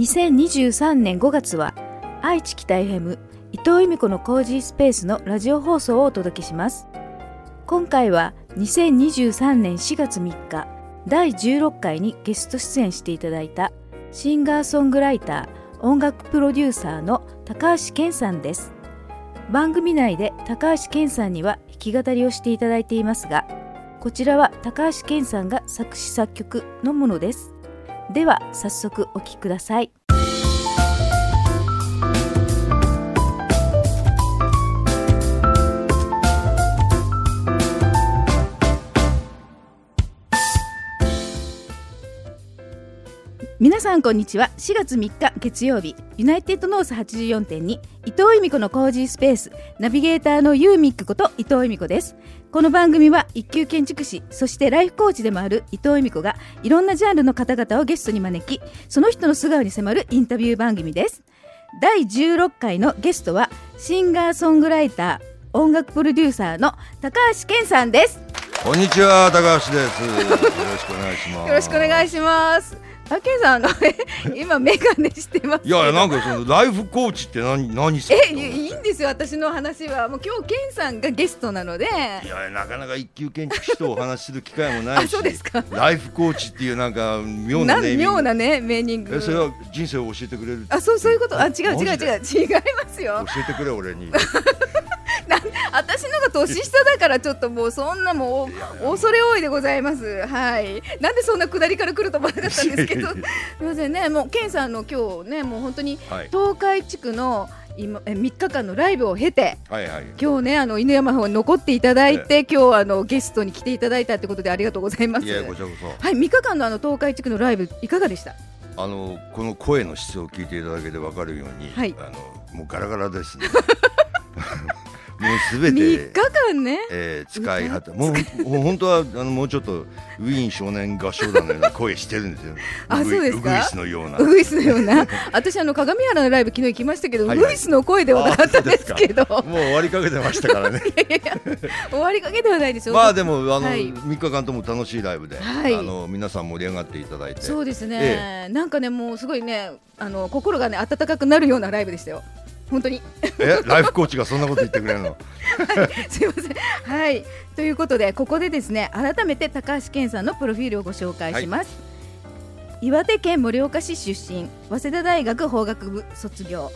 2023年5月は愛知北 FM 伊藤由美子のコージースペースのラジオ放送をお届けします。今回は2023年4月3日第16回にゲスト出演していただいたシンガーソングライター音楽プロデューサーの高橋健さんです。番組内で高橋健さんには弾き語りをしていただいていますがこちらは高橋健さんが作詞作曲のものです。では早速お聴きください。皆さんこんにちは。4月3日月曜日ユナイテッドノース84.2伊藤由美子のコージースペースナビゲーターのユーミックこと伊藤由美子です。この番組は一級建築士そしてライフコーチでもある伊藤由美子がいろんなジャンルの方々をゲストに招きその人の素顔に迫るインタビュー番組です。第16回のゲストはシンガーソングライター音楽プロデューサーの高橋健さんです。こんにちは高橋です。よろしくお願いします。よろしくお願いしますあけさんが今メガネしてますいやなんかそのライフコーチって何何すえいいんですよ私の話は。もう今日ケンさんがゲストなので。いやなかなか一級建築士とお話しする機会もないし。そうですか。ライフコーチっていうなんか妙なネ妙なねメーニング。えそれは人生を教えてくれるあそうそういうこと？あ違う違う違う。違いますよ。教えてくれ俺に 私のが年下だからちょっともうそんなもう恐れ多いでございます。はい。なんでそんな下りから来ると思わなかったんですけど。すみませんね。もうケンさんの今日ねもう本当に東海地区の今え3日間のライブを経て、はいはい、今日ねあの犬山さん残っていただいて、ええ、今日あのゲストに来ていただいたということでありがとうございます。い。はい3日間のあの東海地区のライブいかがでした？あのこの声の質を聞いていただけてわかるように、はい、あのもうガラガラですね。もうすべて3日間ね、えー、使い果たもうもう本当はあのもうちょっとウィーン少年合唱団のような声してるんですよ。あそうですか？ウグイスのような。ウグイスのような。私あの鏡原のライブ昨日行きましたけど、はいはい、ウグイスの声ではなかったですけど。もう終わりかけてましたからね。いやいや終わりかけてはないですよ。まあでもあの、はい、3日間とも楽しいライブで、はい、あの皆さん盛り上がっていただいて。そうですね、ええ、なんかねもうすごいねあの心がね温かくなるようなライブでしたよ本当に。えライフコーチがそんなこと言ってくれるの、はい、すいません。はい。ということでここでですね改めて高橋健さんのプロフィールをご紹介します、はい、岩手県盛岡市出身早稲田大学法学部卒業。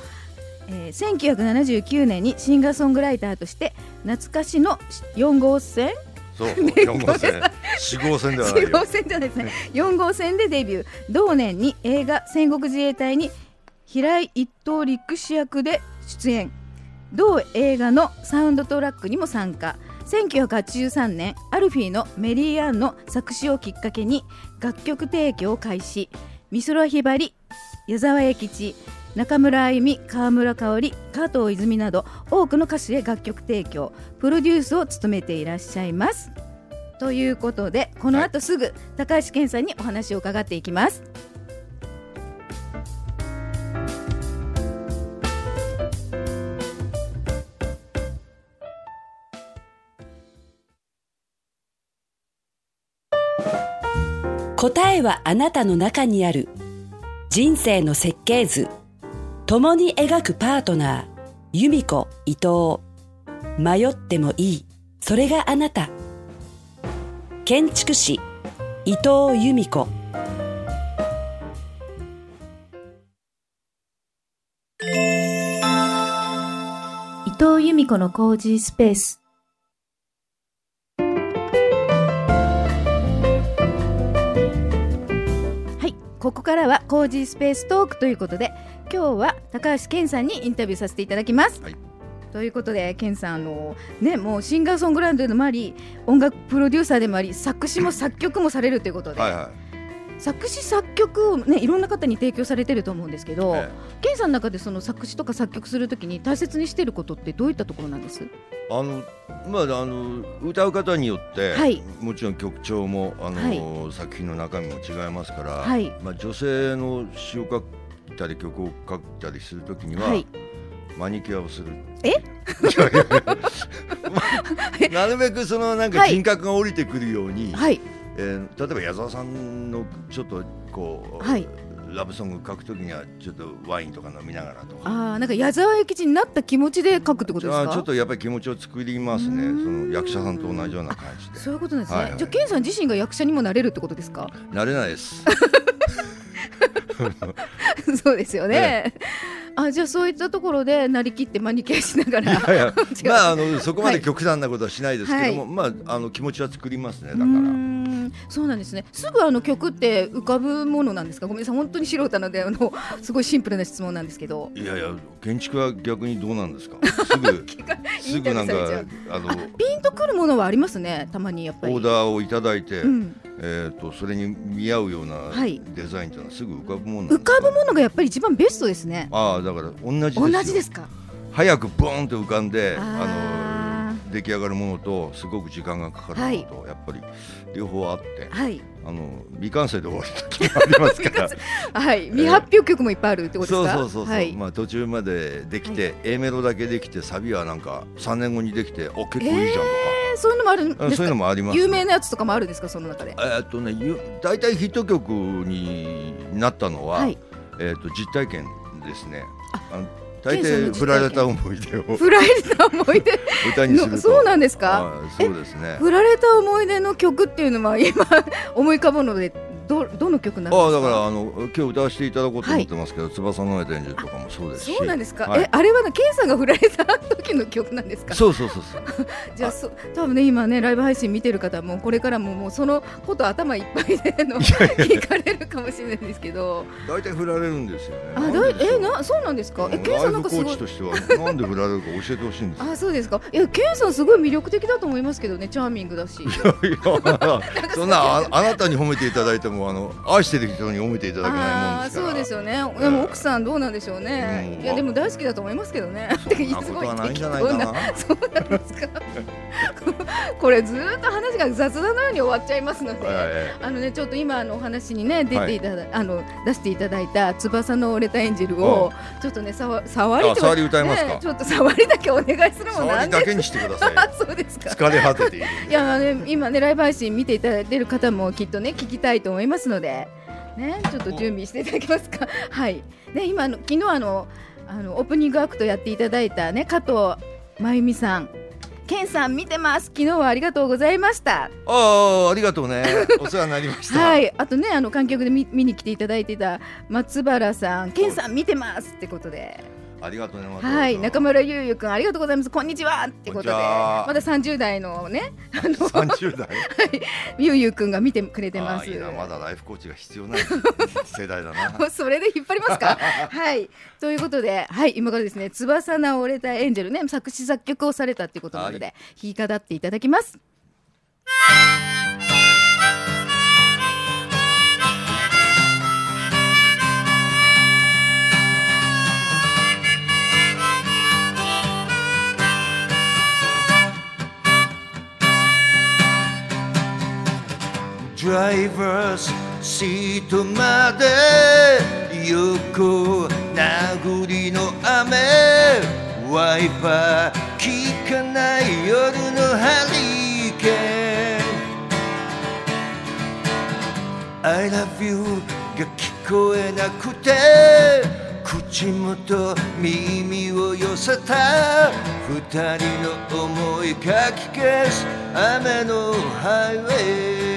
えー、1979年にシンガーソングライターとして懐かしの4号線？そう 4号線。4号線ではないよ。4号線じゃないですね。4号線でデビュー。同年に映画戦国自衛隊に平井一等陸士役で出演。同映画のサウンドトラックにも参加。1983年アルフィーのメリー・アンの作詞をきっかけに楽曲提供を開始。美空ひばり矢沢永吉中村あゆみ川村香織加藤泉など多くの歌手へ楽曲提供。プロデュースを務めていらっしゃいます。ということでこの後すぐ高橋健さんにお話を伺っていきます。答えはあなたの中にある。人生の設計図。共に描くパートナー。由美子伊藤。迷ってもいい。それがあなた。建築士。伊藤由美子。伊藤由美子のコージースペース。ここからはコージースペーストークということで今日は高橋健さんにインタビューさせていただきます。はいということで、ケンさん、あのね、もうシンガーソングライターでもあり、音楽プロデューサーでもあり、作詞も作曲もされるということで。はいはい作詞作曲をねいろんな方に提供されてると思うんですけど、ええ、ケンさんの中でその作詞とか作曲するときに大切にしていることってどういったところなんです？あのまああの歌う方によって、はい、もちろん曲調もあの、はい、作品の中身も違いますから、はい、まあ女性の詩を書いたり曲を書いたりするときには、マニキュアをする。え？なるべくそのなんか人格が降りてくるように、はい、えー、例えば矢沢さんのちょっとこう、はい、ラブソング書くときにはちょっとワインとか飲みながらとかあなんか矢沢永吉になった気持ちで書くってことですか？ちょっとやっぱり気持ちを作りますね。その役者さんと同じような感じで。そういうことですね、はい。はい、じゃあ健さん自身が役者にもなれるってことですか？なれないです。そうですよね、あじゃあそういったところでなりきってマニキュアしながら。まああのそこまで極端なことはしないですけども、はい、まああの気持ちは作りますね。だからそうなんですね。すぐあの曲って浮かぶものなんですか？ごめんなさい本当に素人なのであのすごいシンプルな質問なんですけど。いやいや建築は逆にどうなんですか？すぐすぐなんかあのピンとくるものはありますねたまにやっぱり。オーダーをいただいて、うん。えーと、それに見合うようなデザインというのはすぐ浮かぶもの、浮かぶものがやっぱり一番ベストですね。ああだから同じです同じですか？早くボーンと浮かんであの出来上がるものとすごく時間がかかるものと、はい、やっぱり両方あって、はい、あの未完成で終わる時もありますから。はい。未発表曲もいっぱいあるってことですか、そうそうそうそう、はい、まあ途中までできて、はい、A メロだけできてサビはなんか3年後にできてお結構いいじゃんとか、えー、そういうのもあるんですそういうのもあります、ね、有名なやつとかもあるんですか？その中で。えっとね大体ヒット曲になったのは、はい、えっと実体験ですね。あの大抵振られた思い出を。振られた思い出？歌にするそうなんですか？そうですね。振られた思い出の曲っていうのは今思い浮かぶのでどどの曲なんですか？あだからあの今日歌わせていただこうと思ってますけど、はい、翼の上で演じるとかもそうですそうなんですか、はい、えあれはねケンさんが振られた時の曲なんですか？そうそうそうそう。じゃあそ多分ね今ねライブ配信見てる方もこれからももうそのこと頭いっぱいで の聞かれるかもしれないんですけど。大体振られるんですよね。あだいえなそうなんですか？えケンさんなんかすごいとしてはなんで振られるか教えてほしいんですあそうですか。いやケンさんすごい魅力的だと思いますけどねチャーミングだし。いやいや。そんなああなたに褒めていただいてもあの愛してる人に褒めていただけないもんですそうですよね。でも奥さんどうなんでしょうね。いやでも大好きだと思います けどね。そんなことはないんじゃないかな。そうなんですか。これずっと話が雑談のように終わっちゃいますので、あのねちょっと今のお話にね出ていただ、あの出していただいた翼の折れたエンジェルをちょっとねさ触り触り歌いますか？ちょっと触りだけお願いするもんなんだけにしてください。そうですか。疲れ果てている。いやね今ねライブ配信見ていただいている方もきっとね聞きたいと思いますので。ね、ちょっと準備していただけますか？はい。ね、今の昨日あのあのオープニングアクトやっていただいたね加藤真由美さん。ケンさん見てます。昨日はありがとうございました。ああ、ありがとうね。お世話になりました。はい、あとね、あの観客で見見に来ていただいてた松原さん、ケンさん見てますってことで。ありがとうね。はい、中村ゆうゆくん、ありがとうございます。こんにちはってことで、まだ三十代のね、あの三十代、はい、ゆうゆくんが見てくれてます。いいまだライフコーチが必要ない 世代だな。それで引っ張りますか？はい、ということで、はい、今からですね、翼な折れたエンジェルね、作詞作曲をされたっていうことなので、はい、弾き語っていただきます。ドライバーズシートまで横殴りの雨ワイパー効かない夜のハリケーン。I love you が聞こえなくて口元耳を寄せた。二人の思いかき消す雨のハイウェイ。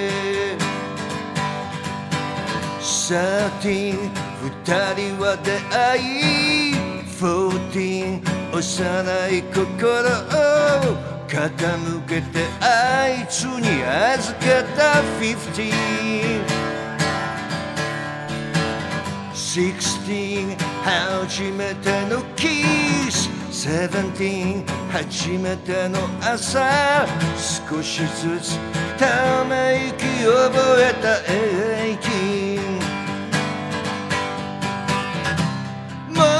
13二人は出会い14幼い心を傾けてあいつに預けた15 16初めてのキス。17初めての朝。少しずつため息覚えた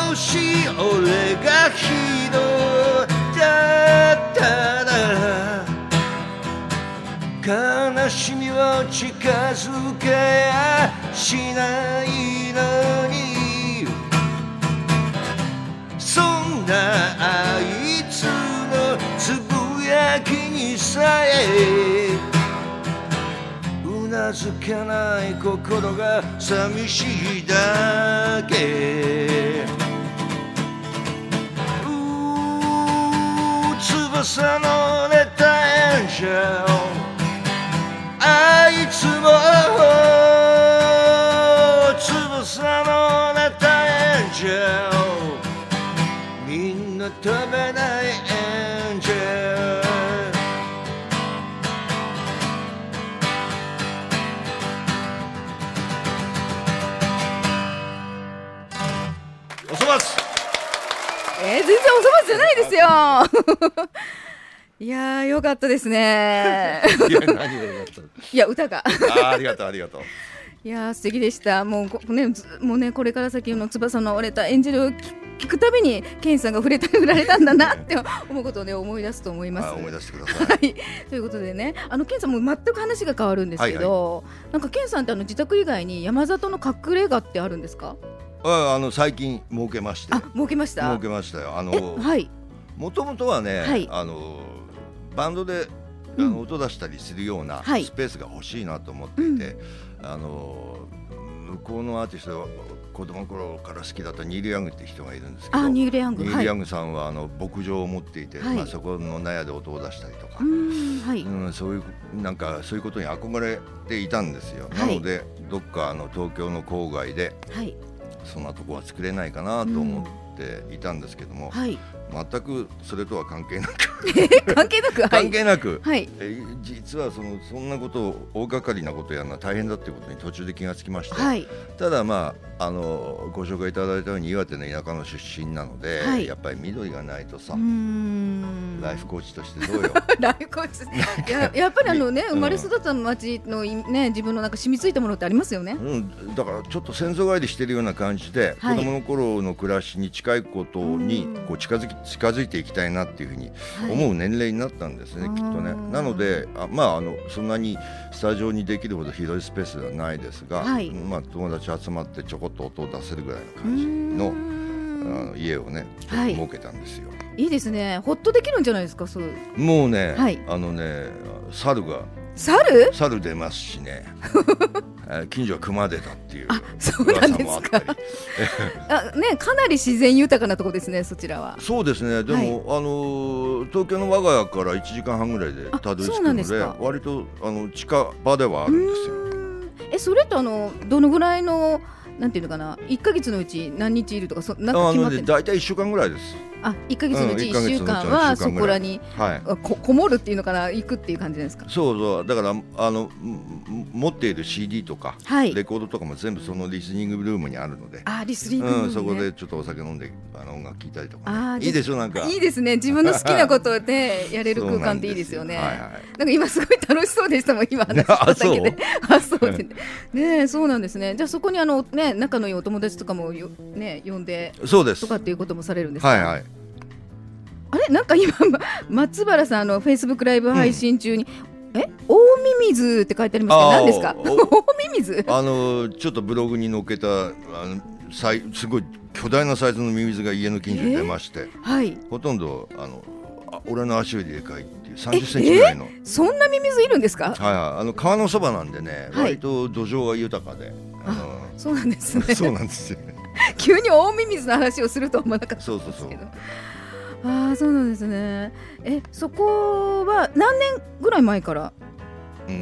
18し俺がヒーローだったら悲しみを近づけやしないのに。そんなあいつのつぶやきにさえうなづけない心が寂しいだけ。翼のネタエンジェルあいつも翼のネタエンジェルみんな食べないエンジェルおそばつえー、全然おそばじゃないですよ。いやよかったですね。いや何がよかったいや歌が。あありがとうありがとう。いや素敵でした。もうねもうねこれから先の翼の折れた演じる聞くたびにケンさんが触れた触られたんだなって思うことをね思い出すと思います。思い出してください。はい、ということでね。あのケンさんも全く話が変わるんですけど、はい。はい、なんかケンさんってあの自宅以外に山里の隠れ家ってあるんですか？ああの最近設けまして。あ設けました？設けましたよ。あのはい。もともとはね、はい、あのバンドであの音出したりするようなスペースが欲しいなと思っていて、あの向こうのアーティスト子供の頃から好きだったニール・ヤングって人がいるんですけどニール・ヤングニール・ヤングさんはあの牧場を持っていて、はい、まあ、そこの納屋で音を出したりとか、はい、うん、そういうなんかそういうことに憧れていたんですよ、はい、なのでどっかあの東京の郊外で、そんなとこは作れないかなと思っていたんですけども、はい、全くそれとは関係なく。関係なく？関係なく、はい、え実はそのそんなことを大掛かりなことをやるのは大変だっていうことに途中で気がつきまして、はい、ただまああのご紹介いただいたように岩手の田舎の出身なので、はい、やっぱり緑がないとさライフコーチとしてどうよ。ライフコーチ？ややっぱりあのね生まれ育った町のね自分のなんか染みついたものってありますよね、うん、だからちょっと先祖返りしてるような感じで、はい、子供の頃の暮らしに近いことにこう近づき近づいていきたいなっていうふうに思う年齢になったんですね、はい、きっとね。なのであまああのそんなにスタジオにできるほど広いスペースではないですが、はい、まあ、友達集まってちょこっと音を出せるぐらいの感じのあの家をね設けたんですよ。いいですね。ほっとできるんじゃないですかそう。もうね、あのね猿が猿？猿出ますしね。近所は熊出たっていうあそうなんですか。あ ねかなり自然豊かなところですねそちらは。そうですね。でも、はい、あの東京の我が家から1時間半ぐらいでたどり着くので割とあの近場ではあるんですよ。えそれとあのどのぐらいのなんていうのかな1か月のうち何日いるとかそなんか決まって大体1週間ぐらいですあ1か月のうち1週間はそこらに、はい、ここもるっていうのかな行くっていう感じですか？そうそう。だからあの持っている CD とか、はい、レコードとかも全部そのリスニングルームにあるので。あリスニングルーム、ね、うん、そこでちょっとお酒飲んであの音楽聴いたりとか、ね、いいでしょなんか。いいですね。自分の好きなことでやれる空間っていいですよね。なんか今すごい楽しそうでしたもん今。話しただけで。あそうで。ねそうなんですね。じゃあそこにあのね仲のいいお友達とかもよね呼んでそうです。とかっていうこともされるんですか？はいはいあれ？なんか今 松原さんのフェイスブックライブ配信中に、うん、え？大ミミズって書いてありますけど何ですか？大ミミズあのちょっとブログに載っけたあのさいすごい巨大なサイズのミミズが家の近所に出まして、え？ー、はい、ほとんどあのあ俺の足よりでかいっていう30センチぐらいの、え？ー、そんなミミズいるんですか？はい、あの川のそばなんでね、はい、割と土壌が豊かであのそうなんですね。そうなんですよ。急に大ミミズの話をすると思わなかったんですけど。そうそうそうああそうなんですね。えそこは何年ぐらい前から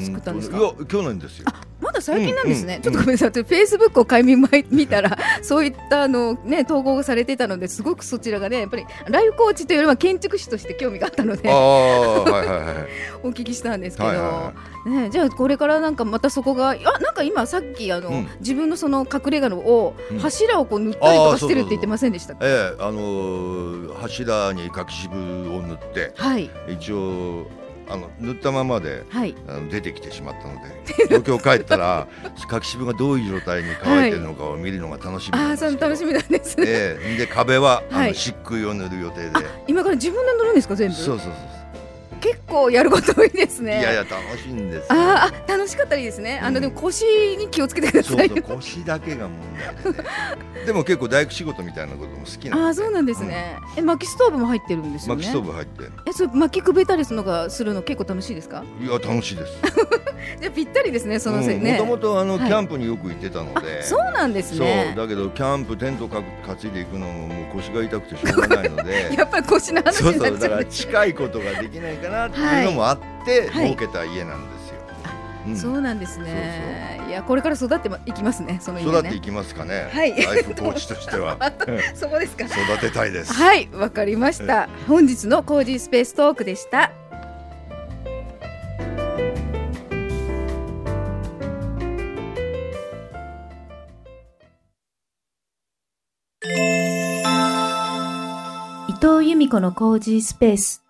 作ったんですか？いや去年ですよ。まだ最近なんですね、うん、ちょっとごめんなさい、フェイスブックを買い 見たら、そういったあの、ね、投稿がされてたので、すごくそちらがね、やっぱりライフコーチというよりは建築士として興味があったので、はいはいはい、お聞きしたんですけど、はいはい、ね、じゃあ、これからなんかまたそこが、あなんか今、さっきあの、うん、自分のその隠れ家のを、柱をこう塗ったりとかしてるって言ってませんでしたええあのー、柱に柿渋を塗って、はい、一応、あの塗ったままで、はい、あの出てきてしまったので東京帰ったら 柿渋がどういう状態に乾いてるのかを見るのが楽しみなんです、はい、あ楽しみなんですね、えー、で壁はあの漆喰を塗る予定で。今から自分で塗るんですか全部？そうそうそう結構やること多いですね。いやいや楽しいんですああ楽しかったらいいですね。あの、でも腰に気をつけてください。そうそう腰だけが問題で、ね、でも結構大工仕事みたいなことも好きな。あそうなんですね。うん、え薪ストーブも入ってるんですよね？薪ストーブ入ってえそれ薪くべたりするのがするの結構楽しいですか？いや楽しいです。じゃぴったりですねそのせねもともとあの、キャンプによく行ってたのでそうなんですねそうだけどキャンプテントか担いでいくのももう腰が痛くてしょうがないので やっぱり腰の話になっちゃうそうそうだから近いことができないかなっていうのもあって、はい、設けた家なんですよ、うん、そうなんですね。いやこれから育っていきますねその家、ね、育っていきますかね。はい。ライフコーチとしては。そこですか。育てたいです。はいわかりました。本日のコージースペーストークでした。伊藤由美子のコージースペース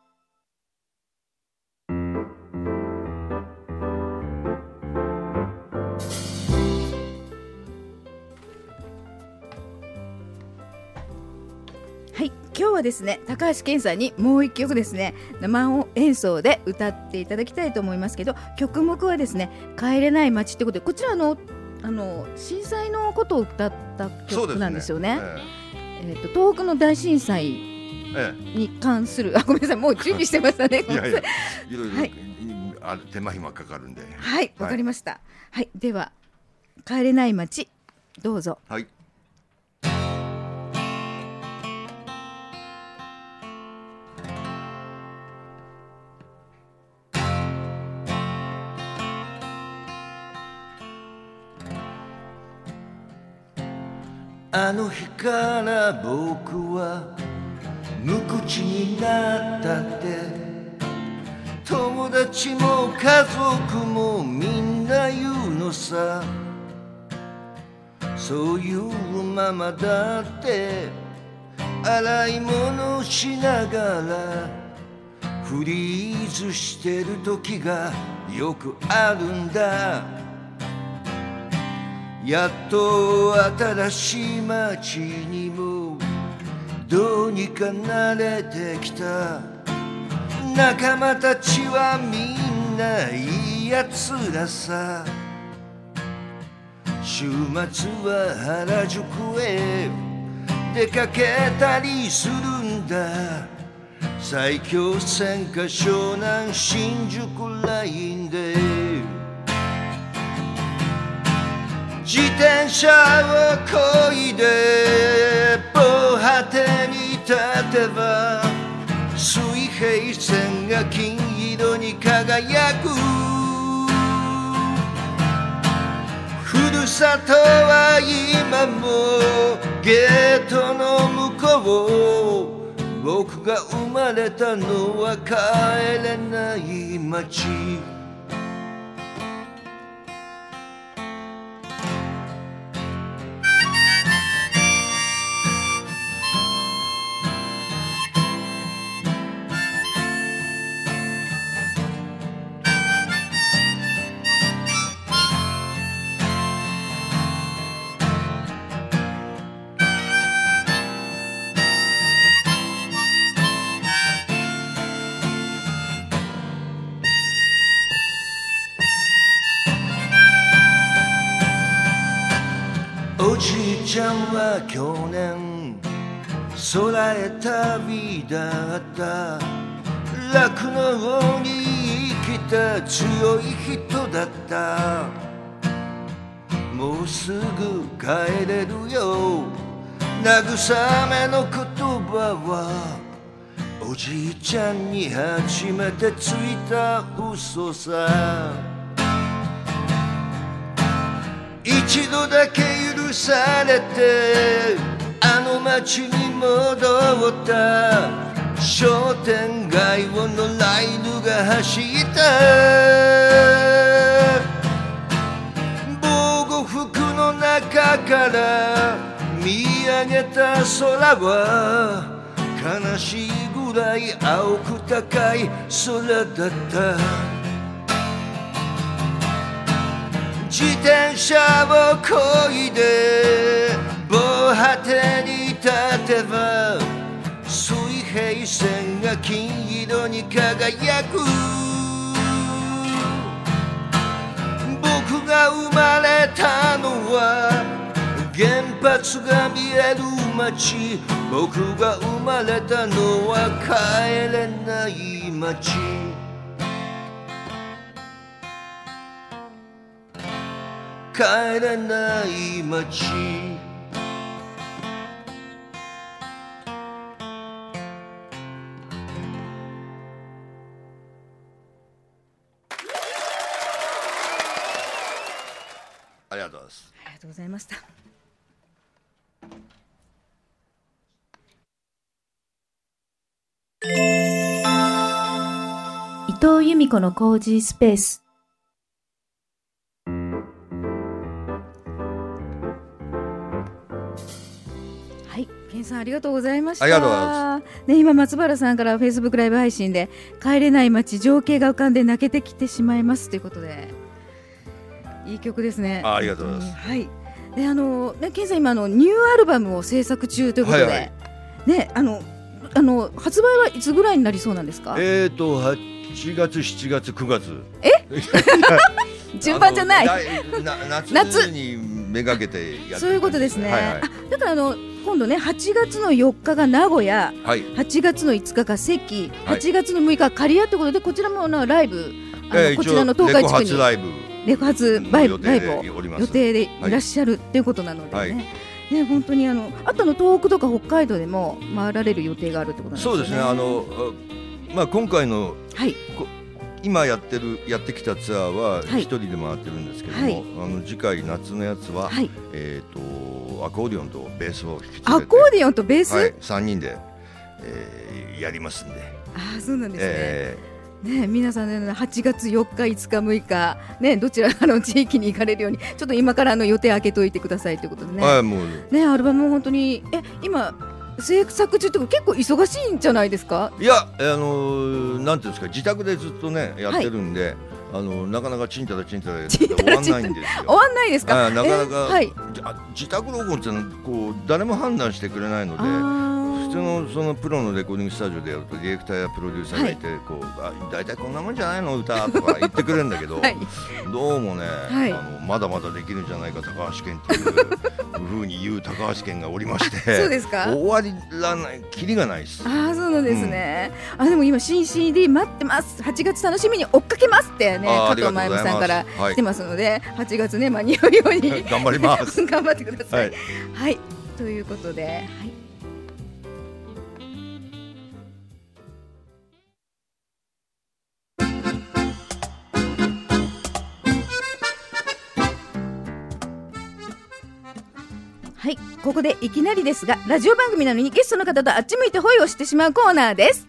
はですね高橋健さんにもう一曲ですね生演奏で歌っていただきたいと思いますけど曲目はですね帰れない街ってことでこちらのあの震災のことを歌った曲なんですよね。えー、と東北の大震災に関する、ええ、あごめんなさいもう準備してましたね。いやいやいろいろ、はい、あ手間暇かかるんで。はいわ、かりました。はい、では帰れない街どうぞ。はい。あの日から僕は無口になったって。友達も家族もみんな言うのさ。そういうままだって洗い物しながらフリーズしてる時がよくあるんだ。やっと新しい街にもどうにか慣れてきた。仲間たちはみんないいやつらさ。週末は原宿へ出かけたりするんだ。埼京線か湘南新宿ラインで自転車をこいで防波堤に立てば水平線が金色に輝く。ふるさとは今もゲートの向こう。僕が生まれたのは帰れない街。去年空へ旅立った。楽のに生きた強い人だった。もうすぐ帰れるよ。慰めの言葉はおじいちゃんに初めてついた嘘さ。一度だけ許されてあの街に戻った。商店街をのライドが走った。防護服の中から見上げた空は悲しいぐらい青く高い空だった。自転車をこいで防波堤に立てば水平線が金色に輝く。僕が生まれたのは原発が見える街。僕が生まれたのは帰れない街。帰らない街。ありがとうございます。ありがとうございました。伊藤由美子のコージースペースはい健さんありがとうございました。ね今松原さんからフェイスブックライブ配信で帰れない街情景が浮かんで泣けてきてしまいますということで。いい曲ですね。あありがとうございます、はい。であのね健さん今あのニューアルバムを制作中ということで、はいはい、ねあのあの発売はいつぐらいになりそうなんですか？えっ、ー、と8月7月9月。え？順番じゃない。夏にめがけてや そういうことですね、はいはい、だからあの今度ね8月の4日が名古屋、はい、8月の5日が関、はい、8月の6日が刈谷ということでこちらもライブあの、えー、こちらの東海地区にライブレコ発ライブライブを予定でい。らっしゃるっていうことなのでね、はい。ね、本当にあのあとの東北とか北海道でも回られる予定があるってことなんですね。そうですね。あのまあ今回の、はい、今やってるやってきたツアーは一人で回ってるんですけども、はい、あの次回夏のやつは、はい、えっ、ー、とアコーディオンとベースを引きアコーディオンとベース、三、はい、人で、えー、やりますんで。あそうなんですね。えー。ね、皆さん、ね、8月4日、5日、6日、ね、どちらかの地域に行かれるようにちょっと今からの予定開けといてくださいということでね,、はい、もう。ねアルバムも本当にえ今制作中って結構忙しいんじゃないですか？いや、あのー、なんていうんですか自宅でずっとねやってるんで、はい、あのなかなかちんたらちんたら終わんないんですよ。終わんないですか。なかなか、はい、自宅録音ってのはこう誰も判断してくれないので。普通のそのプロのレコーディングスタジオでやるとディレクターやプロデューサーがいて、はい、こうあ大体こんなもんじゃないの？歌とか言ってくれるんだけど、はい、どうもね、はい、あのまだまだできるんじゃないか高橋健っていうふうに言う高橋健がおりまして そうですか？終わりらないきりがないです。あそうなんですね、うん、あでも今新 CD 待ってます。8月楽しみに追っかけますってね加藤真由美さんから来てますので、はい、8月ね間に合うように頑張ります。頑張ってください、はい、はい、ということではいここでいきなりですがラジオ番組なのにゲストの方とあっち向いてホイをしてしまうコーナーです。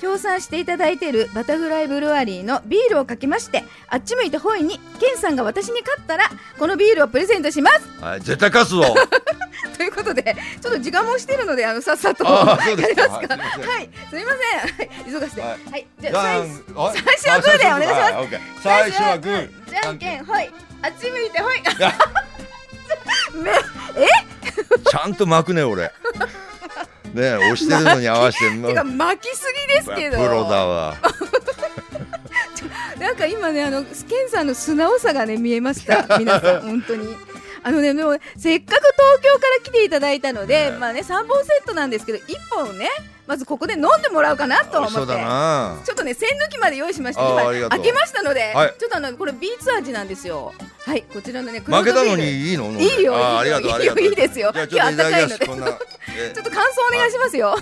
協賛していただいているバタフライブルワリーのビールをかけましてあっち向いてホイにケンさんが私に勝ったらこのビールをプレゼントします。はい絶対勝つぞ。ということでちょっと時間もしてるのであのさっさと やりますか。はいすみません、はい、急がせて、はい、はい、じゃあ最初はグーでお願いします。最初はグー。じゃんけんほい。あっち向いてほい めえ？ちゃんと巻くね俺。ね押してるのに合わせててか巻きすぎですけど。プロだわ。なんか今ねあのスケンさんの素直さがね見えました。皆さん 本当に。あのねでもせっかく東京から来ていただいたので、ね、まあね三本セットなんですけど一本ねまずここで飲んでもらおうかなと思って。ちょっとね栓抜きまで用意しました今開けましたので、はい、ちょっとあのこれビーツ味なんですよ。はいこちらのね負けたのにいいの？いいよありがとうありがとう。いいですよ。今日暖かいので。ちょっと感想お願いしますよ。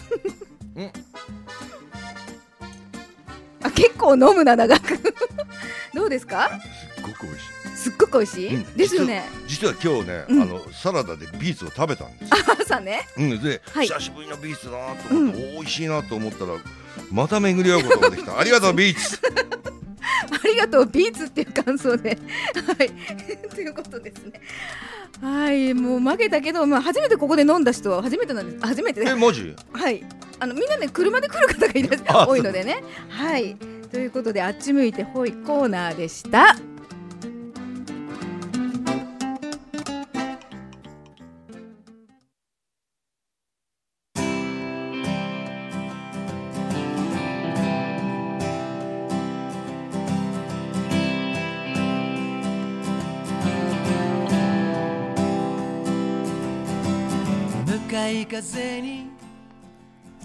あ結構飲むな長く。どうですか？すっごく美味しいすっごく美味しい、うん、ですよね。実は今日ね、うん、あのサラダでビーツを食べたんです朝ね。うん。で、はい、久しぶりのビーツだなと思って、うん、美味しいなと思ったらまた巡り合うことができた。ありがとうビーツ。ありがとうビーツっていう感想で はい。ということですね。はい。もう負けたけど、まあ、初めてここで飲んだ人は初めてなんです。初めてえマジ？はい。あのみんなね車で来る方がいら多いのでね。はい。ということであっち向いてほいコーナーでした。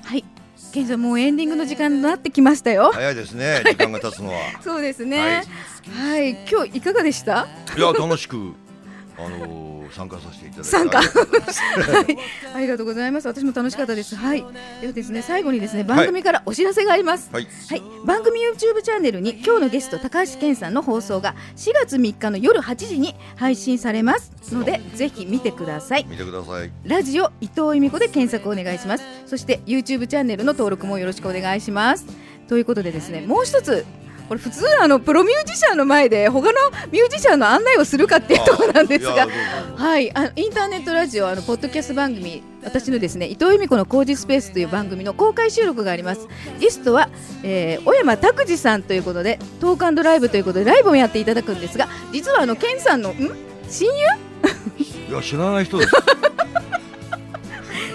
はい。現在もうエンディングの時間になってきましたよ。早いですね。時間が経つのは。そうですね。はい、はい、今日いかがでした？いや楽しく。あのー、参加させていただいて。参加。はい、ありがとうございます。私も楽しかったです。はい。ではですね最後にですね番組からお知らせがあります。はい、はい、番組 YouTube チャンネルに今日のゲスト高橋健さんの放送が4月3日の夜8時に配信されますのでぜひ見てください。見てください。ラジオ伊藤由美子で検索お願いします。そして YouTube チャンネルの登録もよろしくお願いします。ということでですねもう一つこれ普通あのプロミュージシャンの前で他のミュージシャンの案内をするかっていうところなんですが、はい。あのインターネットラジオあのポッドキャスト番組私のですね伊藤由美子の工事スペースという番組の公開収録があります。ゲストは、えー、小山拓司さんということでトークライブということでライブもやっていただくんですが実はあの健さんのん？親友？いや知らない人です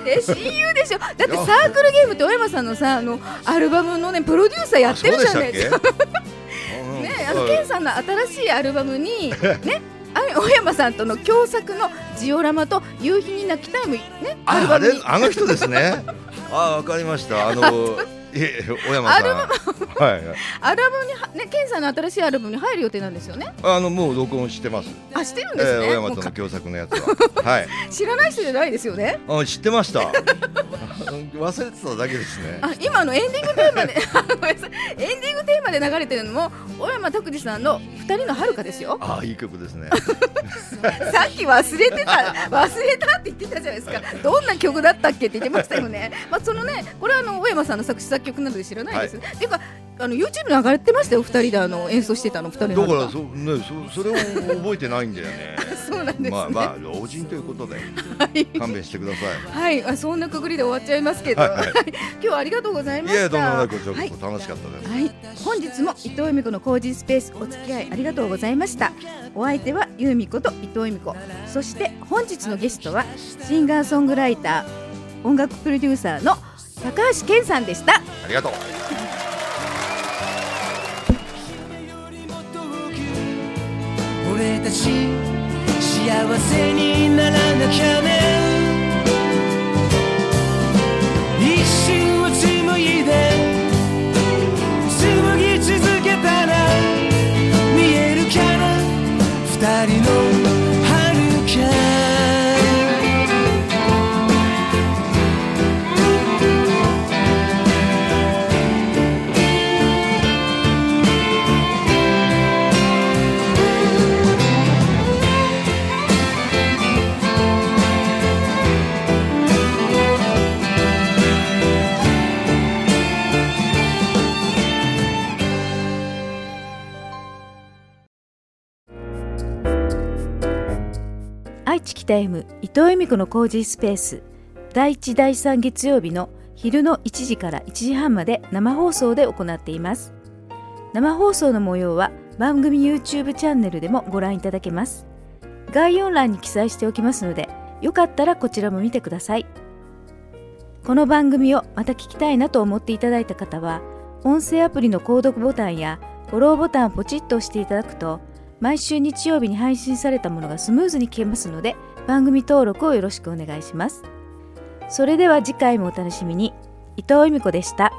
え親友でしょ？だってサークルゲームって小山さんのさあのアルバムのねプロデューサーやってるじゃないですか。ねあのケンさんの新しいアルバムにね小山さんとの共作のジオラマと夕日に泣きたいもねアルバムあの人ですね。あわかりました。あのえ小山さん。アルバム、はい、アルバムにね、ケンさんの新しいアルバムに入る予定なんですよね。あのもう録音してます。あ、してるんですね。えー、小山さんの共作のやつは。はい。知らない人じゃないですよね。あ、知ってました。忘れてただけですね。あ、今のエンディングテーマで、エンディングテーマで流れてるのも小山拓司さんの二人の遥かですよ。あ、いい曲ですね。さっき忘れてた、忘れたって言ってたじゃないですか。どんな曲だったっけって言ってましたよね。まあそのね、これはあの小山さんの作詞作曲などで知らないです。はい、っていうかあの YouTube 流れてましたよ二人であの演奏してたの二人だからそねそそれを覚えてないんだよね。そうなんです、ね、まあまあ老人ということで、はい、勘弁してください。はい、あそんなくぐりで終わっちゃいますけど、はい、今日はありがとうございました。いやどうもなく楽しかったです。はい、本日も伊藤由美子の工事スペースお付き合いありがとうございました。お相手は由美子と伊藤由美子、そして本日のゲストはシンガーソングライター、音楽プロデューサーの高橋健さんでした。ありがとう。俺たち幸せにならなきゃね愛知北 M 伊藤由美子の工事スペース。第1第3月曜日の昼の1時から1時半まで生放送で行っています。生放送の模様は番組 YouTube チャンネルでもご覧いただけます。概要欄に記載しておきますのでよかったらこちらも見てください。この番組をまた聞きたいなと思っていただいた方は音声アプリの購読ボタンやフォローボタンをポチッと押していただくと毎週日曜日に配信されたものがスムーズに聞けますので番組登録をよろしくお願いします。それでは次回もお楽しみに。伊藤由美子でした。